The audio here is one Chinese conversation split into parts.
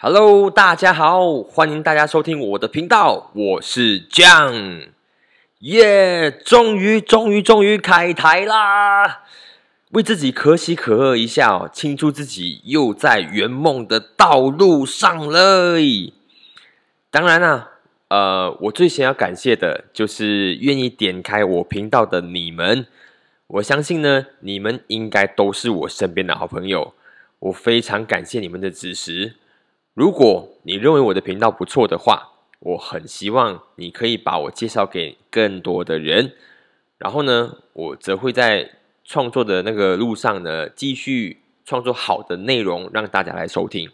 Hello，大家好，欢迎大家收听我的频道，我是酱，耶！终于，终于，终于开台啦！为自己可喜可贺一下哦，庆祝自己又在圆梦的道路上了。当然啦，呃，我最先要感谢的就是愿意点开我频道的你们。我相信呢，你们应该都是我身边的好朋友，我非常感谢你们的支持。如果你认为我的频道不错的话，我很希望你可以把我介绍给更多的人，然后呢，我则会在创作的那个路上呢，继续创作好的内容让大家来收听。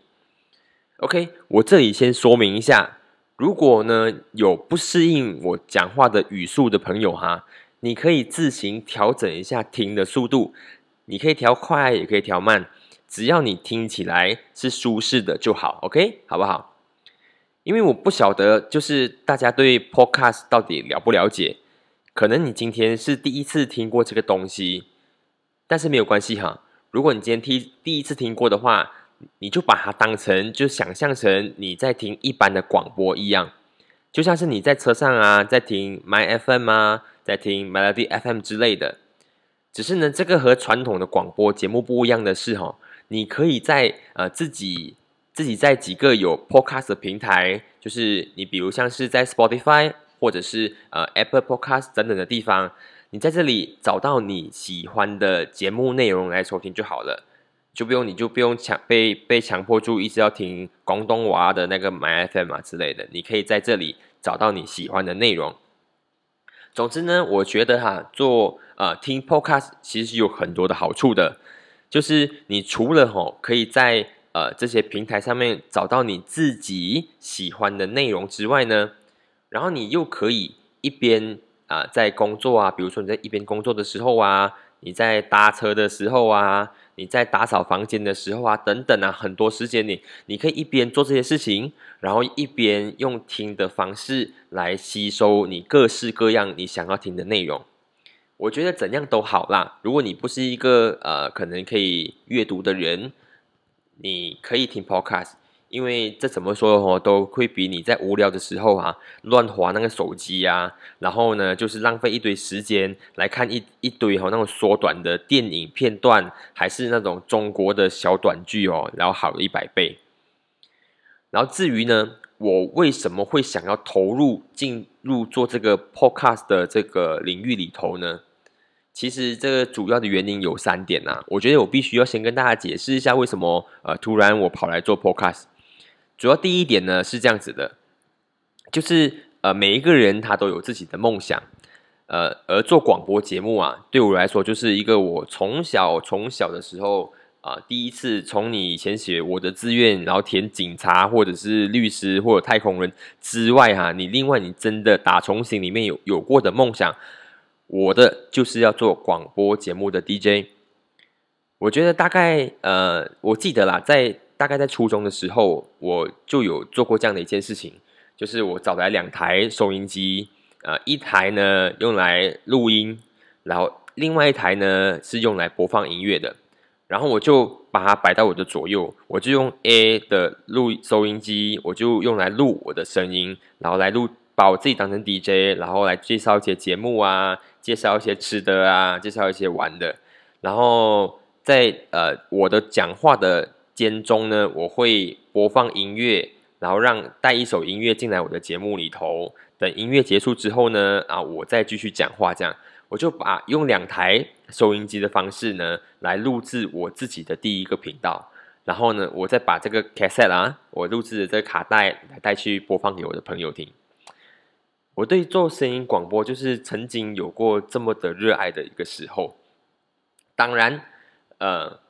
OK，我这里先说明一下，如果呢有不适应我讲话的语速的朋友哈，你可以自行调整一下听的速度，你可以调快，也可以调慢。只要你听起来是舒适的就好，OK，好不好？因为我不晓得，就是大家对 Podcast 到底了不了解？可能你今天是第一次听过这个东西，但是没有关系哈。如果你今天听第一次听过的话，你就把它当成，就想象成你在听一般的广播一样，就像是你在车上啊，在听 My FM 啊，在听 Melody FM 之类的。只是呢，这个和传统的广播节目不一样的是，哈。你可以在呃自己自己在几个有 podcast 的平台，就是你比如像是在 Spotify 或者是呃 Apple Podcast 等等的地方，你在这里找到你喜欢的节目内容来收听就好了，就不用你就不用强被被强迫住一直要听广东娃的那个 My FM 啊之类的，你可以在这里找到你喜欢的内容。总之呢，我觉得哈做呃听 podcast 其实有很多的好处的。就是你除了吼可以在呃这些平台上面找到你自己喜欢的内容之外呢，然后你又可以一边啊在工作啊，比如说你在一边工作的时候啊，你在搭车的时候啊，你在打扫房间的时候啊，等等啊，很多时间你你可以一边做这些事情，然后一边用听的方式来吸收你各式各样你想要听的内容。我觉得怎样都好啦。如果你不是一个呃，可能可以阅读的人，你可以听 podcast，因为这怎么说哦，都会比你在无聊的时候啊，乱划那个手机啊，然后呢，就是浪费一堆时间来看一一堆哦那种缩短的电影片段，还是那种中国的小短剧哦，然后好了一百倍。然后至于呢？我为什么会想要投入进入做这个 podcast 的这个领域里头呢？其实这个主要的原因有三点呐。我觉得我必须要先跟大家解释一下为什么呃突然我跑来做 podcast。主要第一点呢是这样子的，就是呃每一个人他都有自己的梦想，呃而做广播节目啊对我来说就是一个我从小从小的时候。啊，第一次从你以前写我的志愿，然后填警察或者是律师或者太空人之外，哈，你另外你真的打从心里面有有过的梦想，我的就是要做广播节目的 DJ。我觉得大概呃，我记得啦，在大概在初中的时候，我就有做过这样的一件事情，就是我找来两台收音机，呃，一台呢用来录音，然后另外一台呢是用来播放音乐的。然后我就把它摆到我的左右，我就用 A 的录收音机，我就用来录我的声音，然后来录把我自己当成 DJ，然后来介绍一些节目啊，介绍一些吃的啊，介绍一些玩的。然后在呃我的讲话的间中呢，我会播放音乐，然后让带一首音乐进来我的节目里头。等音乐结束之后呢，啊，我再继续讲话这样。我就把用两台收音机的方式呢，来录制我自己的第一个频道，然后呢，我再把这个 cassette 啊，我录制的这个卡带来带去播放给我的朋友听。我对做声音广播就是曾经有过这么的热爱的一个时候。当然，呃，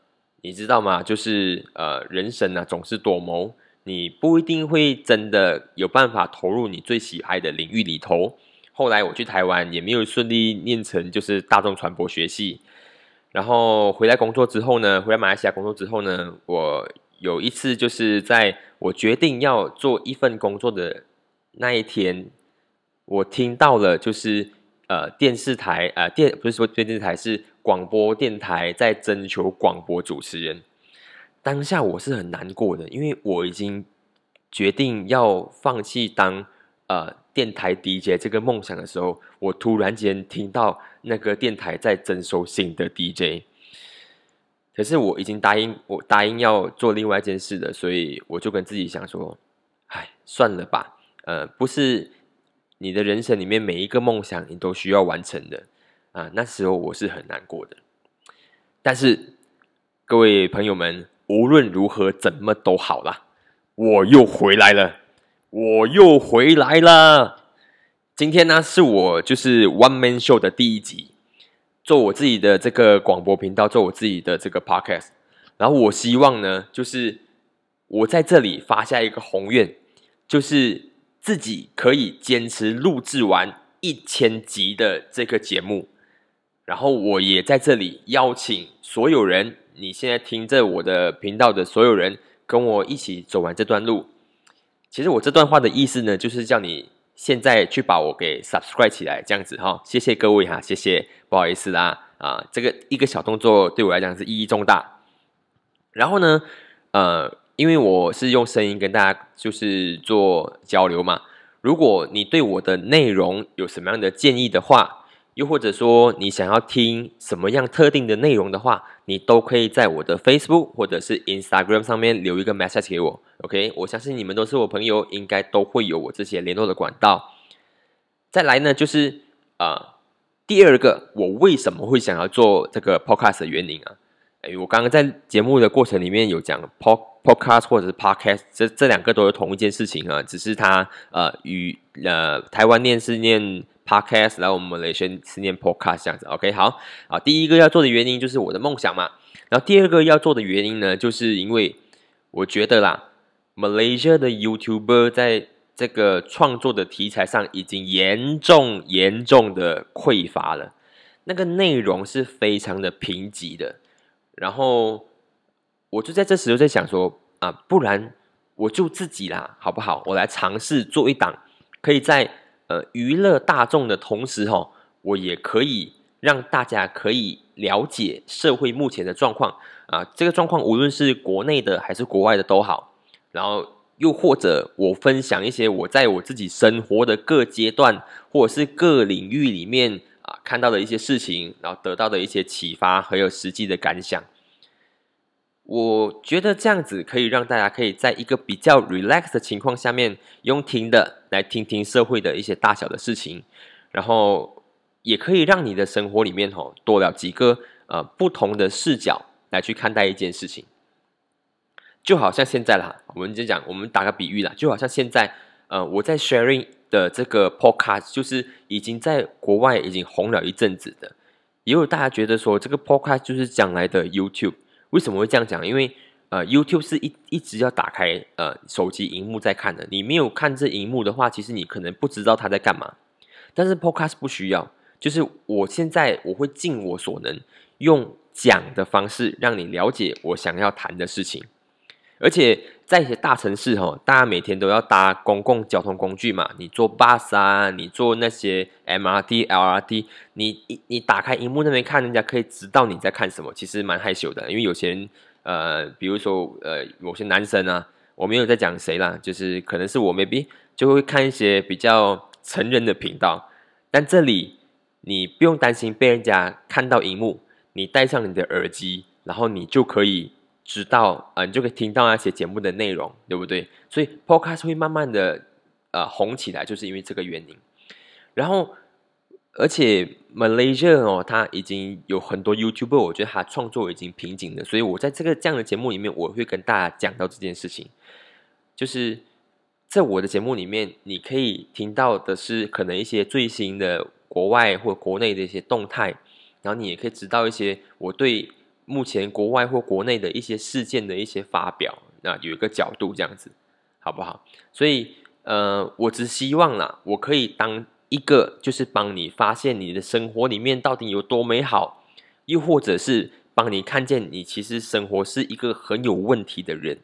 你知道吗？就是呃，人生呢总是多谋，你不一定会真的有办法投入你最喜爱的领域里头。后来我去台湾也没有顺利念成就是大众传播学系，然后回来工作之后呢，回来马来西亚工作之后呢，我有一次就是在我决定要做一份工作的那一天，我听到了就是呃电视台呃电不是说电视台是广播电台在征求广播主持人，当下我是很难过的，因为我已经决定要放弃当呃电台 DJ 这个梦想的时候，我突然间听到那个电台在征收新的 DJ。可是我已经答应我答应要做另外一件事的，所以我就跟自己想说，唉，算了吧。呃，不是你的人生里面每一个梦想你都需要完成的啊。那时候我是很难过的。但是各位朋友们，无论如何怎么都好了，我又回来了，我又回来了。今天呢，是我就是 One Man Show 的第一集。做我自己的这个广播频道，做我自己的这个 podcast，然后我希望呢，就是我在这里发下一个宏愿，就是自己可以坚持录制完一千集的这个节目，然后我也在这里邀请所有人，你现在听着我的频道的所有人，跟我一起走完这段路。其实我这段话的意思呢，就是叫你。现在去把我给 subscribe 起来，这样子哈，谢谢各位哈，谢谢，不好意思啦，啊，这个一个小动作对我来讲是意义重大。然后呢，呃，因为我是用声音跟大家就是做交流嘛，如果你对我的内容有什么样的建议的话。又或者说，你想要听什么样特定的内容的话，你都可以在我的 Facebook 或者是 Instagram 上面留一个 message 给我。OK，我相信你们都是我朋友，应该都会有我这些联络的管道。再来呢，就是啊，第二个，我为什么会想要做这个 Podcast 的原因啊？哎，我刚刚在节目的过程里面有讲 Pod Podcast 或者是 Podcast，这这两个都是同一件事情啊，只是它呃与呃台湾念是念。Podcast，然后我们来先是念 Podcast 这样子，OK，好啊。第一个要做的原因就是我的梦想嘛。然后第二个要做的原因呢，就是因为我觉得啦，Malaysia 的 YouTuber 在这个创作的题材上已经严重严重的匮乏了，那个内容是非常的贫瘠的。然后我就在这时候在想说啊，不然我就自己啦，好不好？我来尝试做一档，可以在。呃，娱乐大众的同时，哈，我也可以让大家可以了解社会目前的状况啊。这个状况无论是国内的还是国外的都好。然后又或者我分享一些我在我自己生活的各阶段或者是各领域里面啊看到的一些事情，然后得到的一些启发还有实际的感想。我觉得这样子可以让大家可以在一个比较 relax 的情况下面用听的来听听社会的一些大小的事情，然后也可以让你的生活里面吼多了几个呃不同的视角来去看待一件事情，就好像现在啦，我们就讲我们打个比喻啦，就好像现在呃我在 sharing 的这个 podcast 就是已经在国外已经红了一阵子的，也有大家觉得说这个 podcast 就是将来的 YouTube。为什么会这样讲？因为呃，YouTube 是一一直要打开呃手机荧幕在看的。你没有看这荧幕的话，其实你可能不知道他在干嘛。但是 Podcast 不需要，就是我现在我会尽我所能用讲的方式让你了解我想要谈的事情。而且在一些大城市哈，大家每天都要搭公共交通工具嘛，你坐 bus 啊，你坐那些 MRT、LRT，你你你打开荧幕那边看，人家可以知道你在看什么，其实蛮害羞的，因为有些人呃，比如说呃，某些男生啊，我没有在讲谁啦，就是可能是我 maybe 就会看一些比较成人的频道，但这里你不用担心被人家看到荧幕，你戴上你的耳机，然后你就可以。知道啊，你就可以听到那些节目的内容，对不对？所以 Podcast 会慢慢的呃红起来，就是因为这个原因。然后，而且 Malaysia 哦，它已经有很多 YouTuber，我觉得他创作已经瓶颈了。所以我在这个这样的节目里面，我会跟大家讲到这件事情，就是在我的节目里面，你可以听到的是可能一些最新的国外或国内的一些动态，然后你也可以知道一些我对。目前国外或国内的一些事件的一些发表，那有一个角度这样子，好不好？所以，呃，我只希望啦，我可以当一个，就是帮你发现你的生活里面到底有多美好，又或者是帮你看见你其实生活是一个很有问题的人。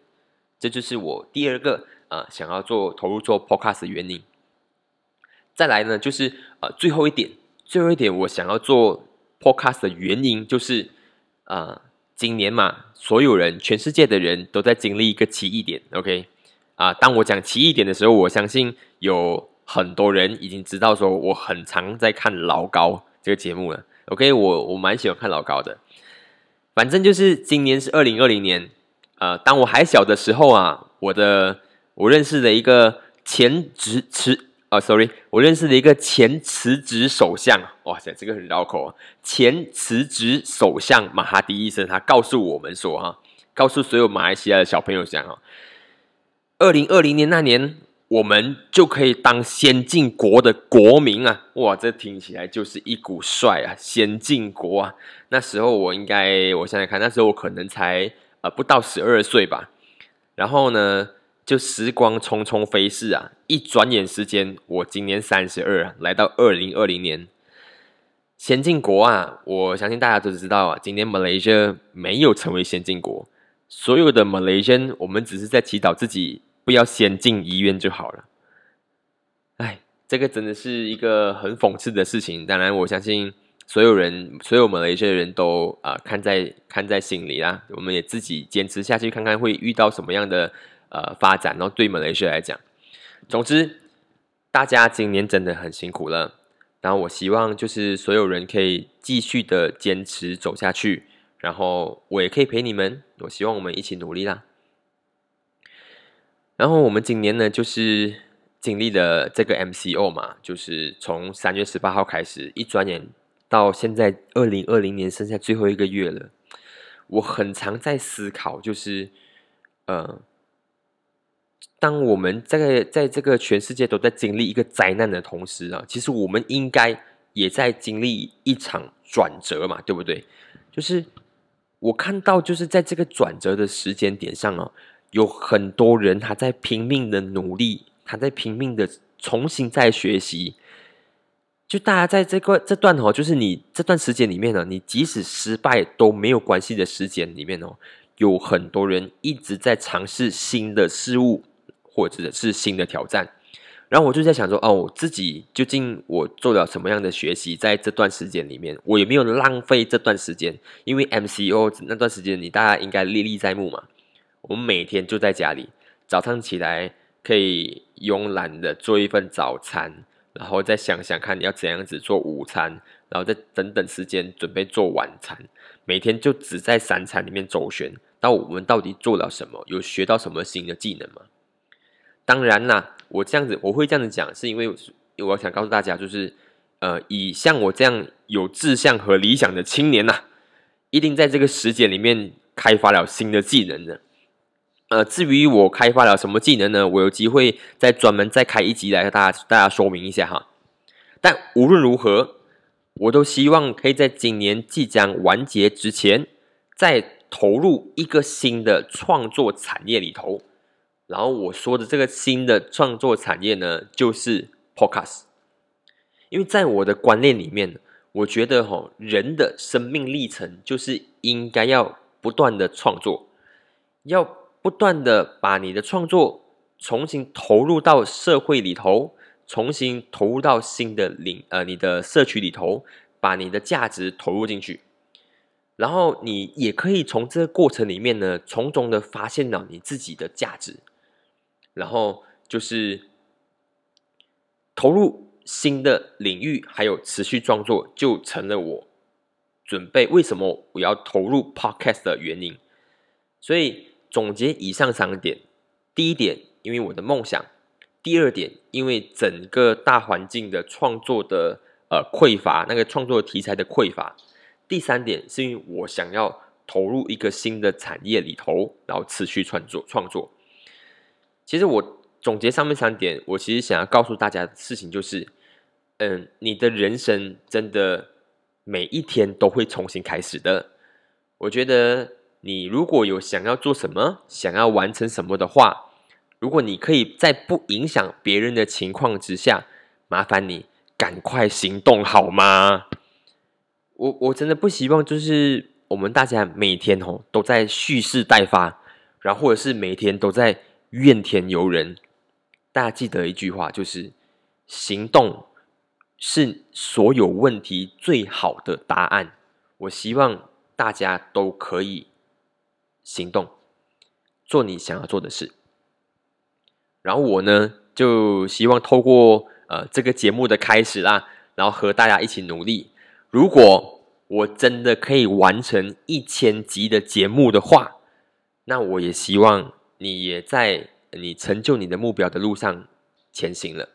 这就是我第二个啊，想要做投入做 podcast 的原因。再来呢，就是呃，最后一点，最后一点，我想要做 podcast 的原因就是。啊，今年嘛，所有人，全世界的人都在经历一个奇异点，OK？啊，当我讲奇异点的时候，我相信有很多人已经知道说我很常在看老高这个节目了。OK，我我蛮喜欢看老高的。反正就是今年是二零二零年，呃，当我还小的时候啊，我的我认识的一个前职辞啊，sorry，我认识的一个前辞职首相，哇塞，这个很绕口啊，前辞职首相马哈迪医生，他告诉我们说哈，告诉所有马来西亚的小朋友讲哈。二零二零年那年，我们就可以当先进国的国民啊！哇，这听起来就是一股帅啊！先进国啊！那时候我应该，我想想看，那时候我可能才呃不到十二岁吧。然后呢，就时光匆匆飞逝啊！一转眼时间，我今年三十二，来到二零二零年，先进国啊！我相信大家都知道啊，今年马来西亚没有成为先进国，所有的马来西亚，我们只是在祈祷自己。不要先进医院就好了。哎，这个真的是一个很讽刺的事情。当然，我相信所有人，所有我们的一些人都啊看在看在心里啦。我们也自己坚持下去，看看会遇到什么样的呃发展。然后对马来西亚来讲，总之大家今年真的很辛苦了。然后我希望就是所有人可以继续的坚持走下去。然后我也可以陪你们。我希望我们一起努力啦。然后我们今年呢，就是经历了这个 MCO 嘛，就是从三月十八号开始，一转眼到现在二零二零年剩下最后一个月了。我很常在思考，就是呃，当我们在在这个全世界都在经历一个灾难的同时啊，其实我们应该也在经历一场转折嘛，对不对？就是我看到，就是在这个转折的时间点上啊。有很多人他在拼命的努力，他在拼命的重新再学习。就大家在这个这段哦，就是你这段时间里面呢，你即使失败都没有关系的时间里面哦，有很多人一直在尝试新的事物或者是新的挑战。然后我就在想说，哦，我自己究竟我做了什么样的学习？在这段时间里面，我有没有浪费这段时间？因为 MCO 那段时间，你大家应该历历在目嘛。我们每天就在家里，早上起来可以慵懒的做一份早餐，然后再想想看你要怎样子做午餐，然后再等等时间准备做晚餐。每天就只在三餐里面周旋。那我们到底做了什么？有学到什么新的技能吗？当然啦，我这样子我会这样子讲，是因为我想告诉大家，就是呃，以像我这样有志向和理想的青年呐，一定在这个时间里面开发了新的技能的。呃，至于我开发了什么技能呢？我有机会再专门再开一集来和大家大家说明一下哈。但无论如何，我都希望可以在今年即将完结之前，再投入一个新的创作产业里头。然后我说的这个新的创作产业呢，就是 Podcast。因为在我的观念里面，我觉得哈，人的生命历程就是应该要不断的创作，要。不断的把你的创作重新投入到社会里头，重新投入到新的领呃你的社区里头，把你的价值投入进去，然后你也可以从这个过程里面呢，从中的发现了你自己的价值，然后就是投入新的领域，还有持续创作，就成了我准备为什么我要投入 Podcast 的原因，所以。总结以上三个点：第一点，因为我的梦想；第二点，因为整个大环境的创作的呃匮乏，那个创作题材的匮乏；第三点，是因为我想要投入一个新的产业里头，然后持续创作创作。其实我总结上面三点，我其实想要告诉大家的事情就是：嗯，你的人生真的每一天都会重新开始的。我觉得。你如果有想要做什么，想要完成什么的话，如果你可以在不影响别人的情况之下，麻烦你赶快行动好吗？我我真的不希望就是我们大家每天哦都在蓄势待发，然后或者是每天都在怨天尤人。大家记得一句话，就是行动是所有问题最好的答案。我希望大家都可以。行动，做你想要做的事。然后我呢，就希望透过呃这个节目的开始啦，然后和大家一起努力。如果我真的可以完成一千集的节目的话，那我也希望你也在你成就你的目标的路上前行了。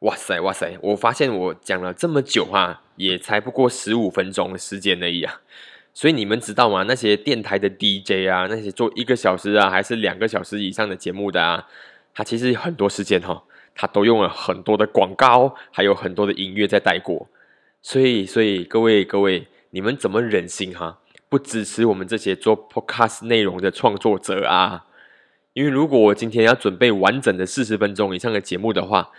哇塞哇塞！我发现我讲了这么久啊，也才不过十五分钟的时间而已啊。所以你们知道吗？那些电台的 DJ 啊，那些做一个小时啊，还是两个小时以上的节目的啊，他其实很多时间哈，他都用了很多的广告，还有很多的音乐在带过。所以，所以各位各位，你们怎么忍心哈，不支持我们这些做 Podcast 内容的创作者啊？因为如果我今天要准备完整的四十分钟以上的节目的话，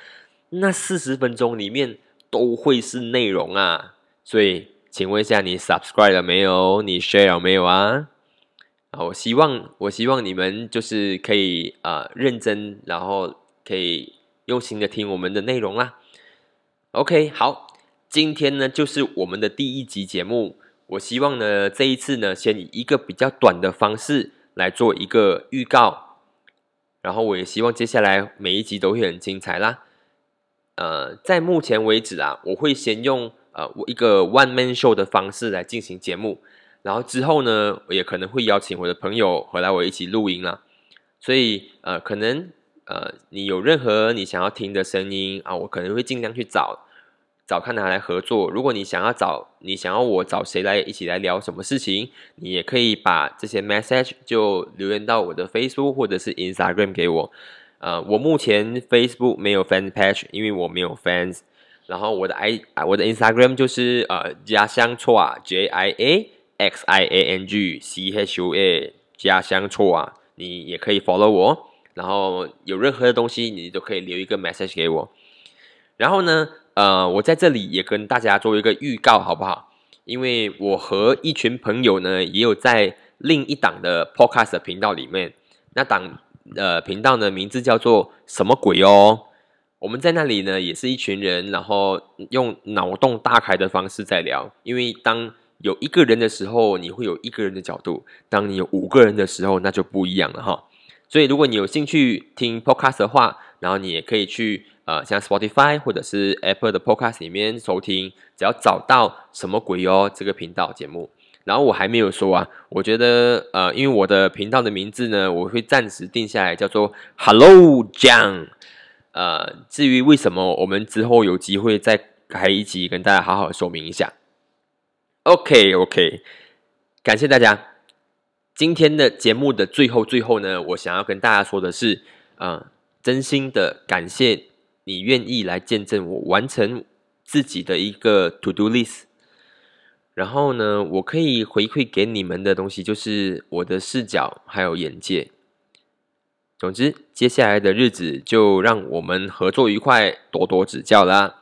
那四十分钟里面都会是内容啊，所以。请问一下，你 subscribe 了没有？你 share 了没有啊？啊，我希望，我希望你们就是可以啊认真，然后可以用心的听我们的内容啦。OK，好，今天呢就是我们的第一集节目。我希望呢这一次呢，先以一个比较短的方式来做一个预告，然后我也希望接下来每一集都会很精彩啦。呃，在目前为止啊，我会先用。呃，我一个 one man show 的方式来进行节目，然后之后呢，我也可能会邀请我的朋友回来我一起录音啦。所以呃，可能呃，你有任何你想要听的声音啊，我可能会尽量去找找看哪来合作。如果你想要找你想要我找谁来一起来聊什么事情，你也可以把这些 message 就留言到我的 Facebook 或者是 Instagram 给我。呃，我目前 Facebook 没有 fan page，因为我没有 fans。然后我的 i 我的 Instagram 就是呃家乡错啊 J I A X I A N G C H U A 家乡错啊，你也可以 follow 我。然后有任何的东西，你都可以留一个 message 给我。然后呢，呃，我在这里也跟大家做一个预告，好不好？因为我和一群朋友呢，也有在另一档的 podcast 频道里面。那档呃频道呢，名字叫做什么鬼哦？我们在那里呢，也是一群人，然后用脑洞大开的方式在聊。因为当有一个人的时候，你会有一个人的角度；当你有五个人的时候，那就不一样了哈。所以，如果你有兴趣听 podcast 的话，然后你也可以去呃，像 Spotify 或者是 Apple 的 podcast 里面收听，只要找到什么鬼哦这个频道节目。然后我还没有说啊，我觉得呃，因为我的频道的名字呢，我会暂时定下来，叫做 Hello John。呃，至于为什么，我们之后有机会再开一集，跟大家好好说明一下。OK，OK，感谢大家。今天的节目的最后，最后呢，我想要跟大家说的是，呃，真心的感谢你愿意来见证我完成自己的一个 To Do List。然后呢，我可以回馈给你们的东西，就是我的视角还有眼界。总之，接下来的日子就让我们合作愉快，多多指教啦。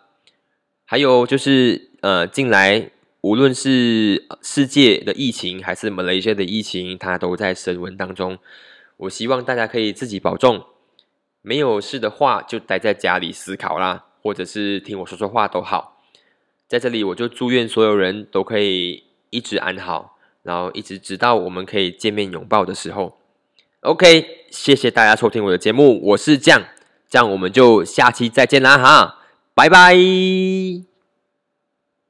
还有就是，呃，近来无论是世界的疫情还是马来西亚的疫情，它都在升温当中。我希望大家可以自己保重，没有事的话就待在家里思考啦，或者是听我说说话都好。在这里，我就祝愿所有人都可以一直安好，然后一直直到我们可以见面拥抱的时候。OK，谢谢大家收听我的节目，我是酱，这样我们就下期再见啦哈，拜拜。